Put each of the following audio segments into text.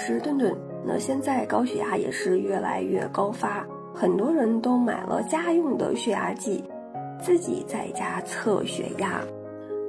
是顿顿。那现在高血压也是越来越高发，很多人都买了家用的血压计，自己在家测血压。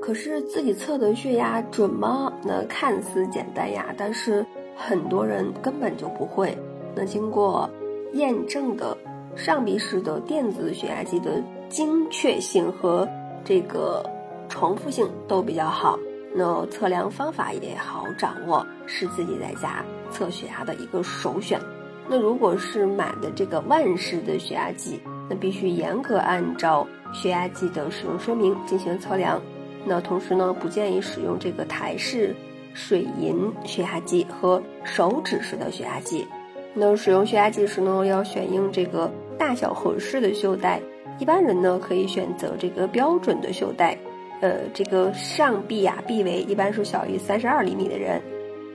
可是自己测的血压准吗？那看似简单呀，但是很多人根本就不会。那经过验证的上臂式的电子血压计的精确性和这个重复性都比较好。那测量方法也好掌握，是自己在家测血压的一个首选。那如果是买的这个万式的血压计，那必须严格按照血压计的使用说明进行测量。那同时呢，不建议使用这个台式水银血压计和手指式的血压计。那使用血压计时呢，要选用这个大小合适的袖带。一般人呢，可以选择这个标准的袖带。呃，这个上臂呀，臂围一般是小于三十二厘米的人。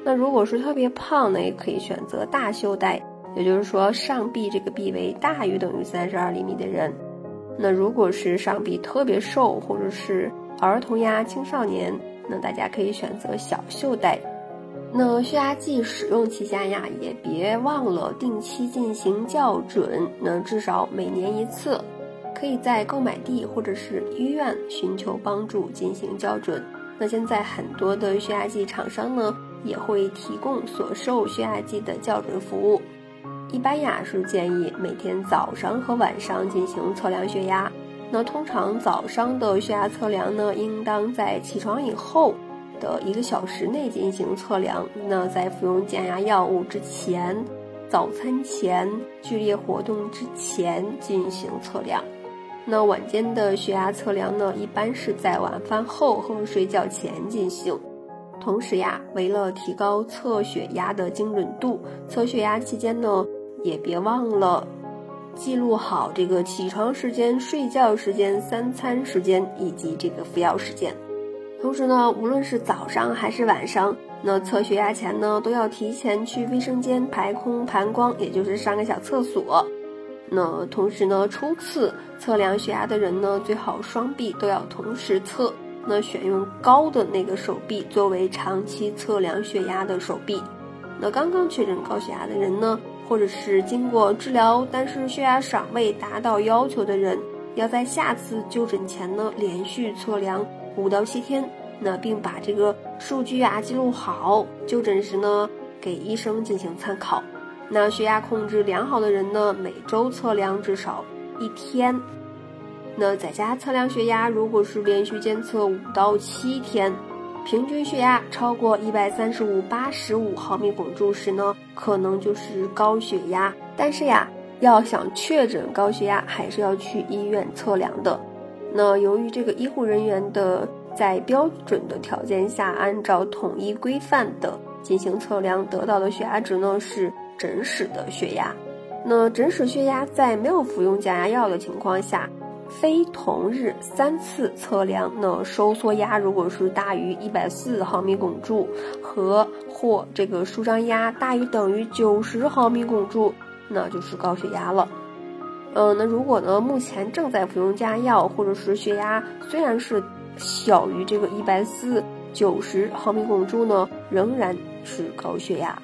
那如果是特别胖呢，也可以选择大袖带，也就是说上臂这个臂围大于等于三十二厘米的人。那如果是上臂特别瘦，或者是儿童呀、青少年，那大家可以选择小袖带。那血压计使用期间呀，也别忘了定期进行校准，那至少每年一次。可以在购买地或者是医院寻求帮助进行校准。那现在很多的血压计厂商呢，也会提供所售血压计的校准服务。一般呀是建议每天早上和晚上进行测量血压。那通常早上的血压测量呢，应当在起床以后的一个小时内进行测量。那在服用降压药物之前、早餐前、剧烈活动之前进行测量。那晚间的血压测量呢，一般是在晚饭后和睡觉前进行。同时呀，为了提高测血压的精准度，测血压期间呢，也别忘了记录好这个起床时间、睡觉时间、三餐时间以及这个服药时间。同时呢，无论是早上还是晚上，那测血压前呢，都要提前去卫生间排空膀胱，也就是上个小厕所。那同时呢，初次测量血压的人呢，最好双臂都要同时测。那选用高的那个手臂作为长期测量血压的手臂。那刚刚确诊高血压的人呢，或者是经过治疗但是血压尚未达到要求的人，要在下次就诊前呢，连续测量五到七天。那并把这个数据啊记录好，就诊时呢，给医生进行参考。那血压控制良好的人呢，每周测量至少一天。那在家测量血压，如果是连续监测五到七天，平均血压超过一百三十五八十五毫米汞柱时呢，可能就是高血压。但是呀，要想确诊高血压，还是要去医院测量的。那由于这个医护人员的在标准的条件下，按照统一规范的进行测量，得到的血压值呢是。诊室的血压，那诊室血压在没有服用降压药的情况下，非同日三次测量，那收缩压如果是大于一百四毫米汞柱和或这个舒张压大于等于九十毫米汞柱，那就是高血压了。嗯，那如果呢目前正在服用降压药，或者是血压虽然是小于这个一百四九十毫米汞柱呢，仍然是高血压。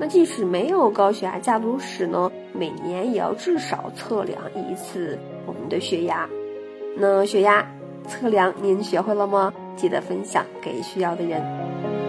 那即使没有高血压家族史呢，每年也要至少测量一次我们的血压。那血压测量您学会了吗？记得分享给需要的人。